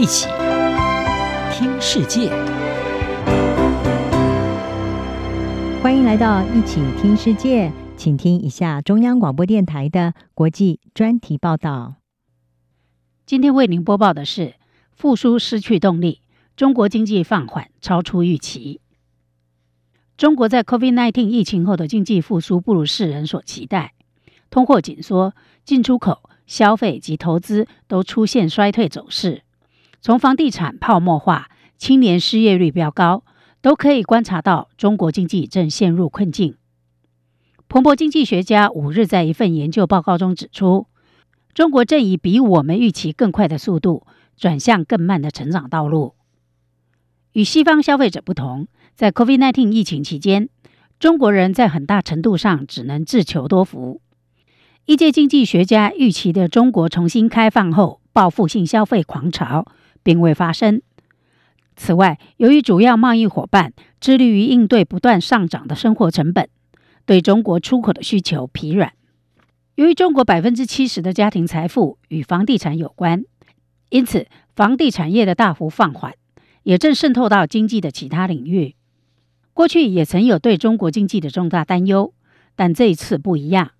一起听世界，欢迎来到一起听世界，请听一下中央广播电台的国际专题报道。今天为您播报的是：复苏失去动力，中国经济放缓超出预期。中国在 COVID-19 疫情后的经济复苏不如世人所期待，通货紧缩，进出口。消费及投资都出现衰退走势，从房地产泡沫化、青年失业率飙高，都可以观察到中国经济正陷入困境。彭博经济学家五日在一份研究报告中指出，中国正以比我们预期更快的速度转向更慢的成长道路。与西方消费者不同，在 COVID-19 疫情期间，中国人在很大程度上只能自求多福。一届经济学家预期的中国重新开放后报复性消费狂潮并未发生。此外，由于主要贸易伙伴致力于应对不断上涨的生活成本，对中国出口的需求疲软。由于中国百分之七十的家庭财富与房地产有关，因此房地产业的大幅放缓也正渗透到经济的其他领域。过去也曾有对中国经济的重大担忧，但这一次不一样。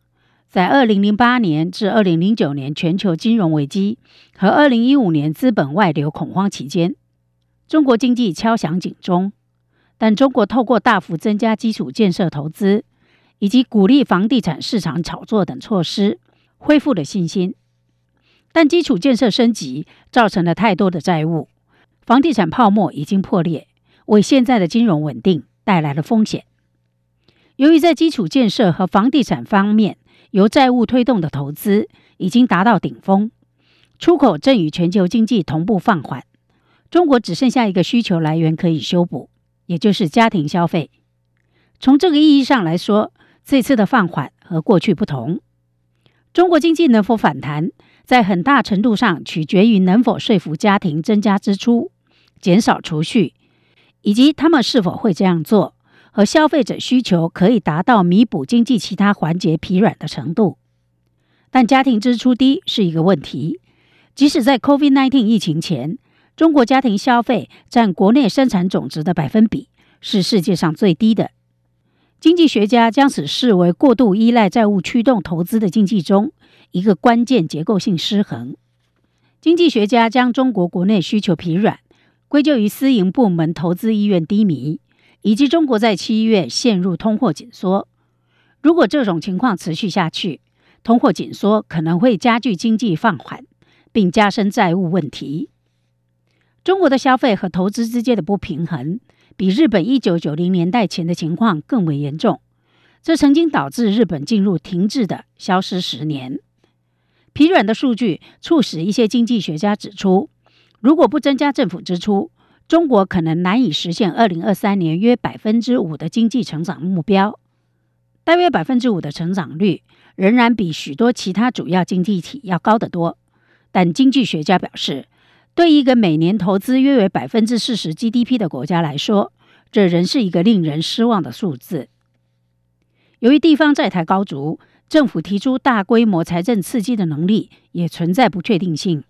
在二零零八年至二零零九年全球金融危机和二零一五年资本外流恐慌期间，中国经济敲响警钟。但中国透过大幅增加基础建设投资以及鼓励房地产市场炒作等措施，恢复了信心。但基础建设升级造成了太多的债务，房地产泡沫已经破裂，为现在的金融稳定带来了风险。由于在基础建设和房地产方面，由债务推动的投资已经达到顶峰，出口正与全球经济同步放缓，中国只剩下一个需求来源可以修补，也就是家庭消费。从这个意义上来说，这次的放缓和过去不同。中国经济能否反弹，在很大程度上取决于能否说服家庭增加支出、减少储蓄，以及他们是否会这样做。和消费者需求可以达到弥补经济其他环节疲软的程度，但家庭支出低是一个问题。即使在 COVID-19 疫情前，中国家庭消费占国内生产总值的百分比是世界上最低的。经济学家将此视为过度依赖债务驱动投资的经济中一个关键结构性失衡。经济学家将中国国内需求疲软归咎于私营部门投资意愿低迷。以及中国在七月陷入通货紧缩，如果这种情况持续下去，通货紧缩可能会加剧经济放缓，并加深债务问题。中国的消费和投资之间的不平衡，比日本一九九零年代前的情况更为严重，这曾经导致日本进入停滞的消失十年。疲软的数据促使一些经济学家指出，如果不增加政府支出，中国可能难以实现二零二三年约百分之五的经济成长目标。大约百分之五的成长率仍然比许多其他主要经济体要高得多，但经济学家表示，对一个每年投资约为百分之四十 GDP 的国家来说，这仍是一个令人失望的数字。由于地方债台高筑，政府提出大规模财政刺激的能力也存在不确定性。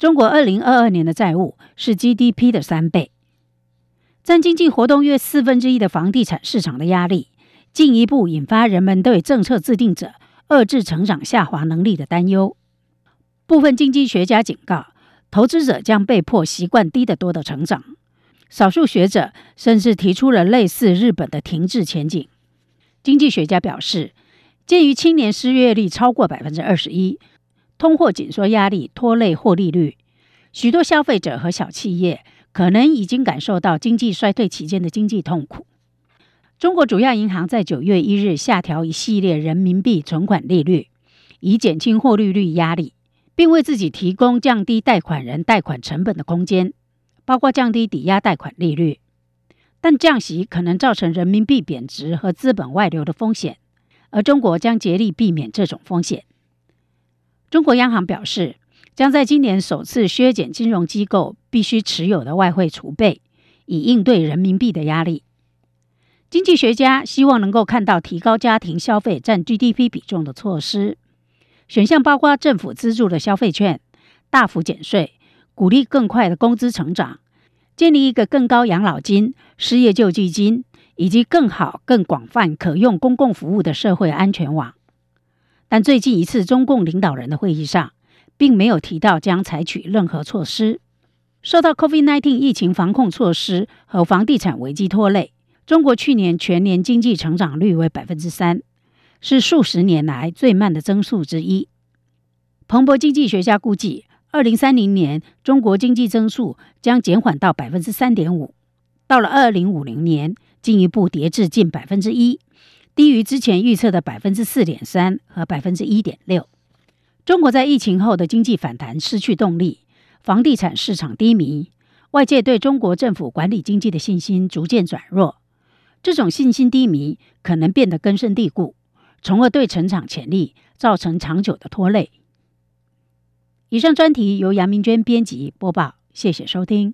中国二零二二年的债务是 GDP 的三倍，占经济活动约四分之一的房地产市场的压力，进一步引发人们对政策制定者遏制成长下滑能力的担忧。部分经济学家警告，投资者将被迫习惯低得多的成长。少数学者甚至提出了类似日本的停滞前景。经济学家表示，鉴于青年失业率超过百分之二十一。通货紧缩压力拖累获利率，许多消费者和小企业可能已经感受到经济衰退期间的经济痛苦。中国主要银行在九月一日下调一系列人民币存款利率，以减轻获利率压力，并为自己提供降低贷款人贷款成本的空间，包括降低抵押贷款利率。但降息可能造成人民币贬值和资本外流的风险，而中国将竭力避免这种风险。中国央行表示，将在今年首次削减金融机构必须持有的外汇储备，以应对人民币的压力。经济学家希望能够看到提高家庭消费占 GDP 比重的措施，选项包括政府资助的消费券、大幅减税、鼓励更快的工资成长，建立一个更高养老金、失业救济金以及更好、更广泛可用公共服务的社会安全网。但最近一次中共领导人的会议上，并没有提到将采取任何措施。受到 COVID-19 疫情防控措施和房地产危机拖累，中国去年全年经济成长率为百分之三，是数十年来最慢的增速之一。彭博经济学家估计，二零三零年中国经济增速将减缓到百分之三点五，到了二零五零年进一步跌至近百分之一，低于之前预测的百分之四点三和百分之一点六。中国在疫情后的经济反弹失去动力。房地产市场低迷，外界对中国政府管理经济的信心逐渐转弱。这种信心低迷可能变得根深蒂固，从而对成长潜力造成长久的拖累。以上专题由杨明娟编辑播报，谢谢收听。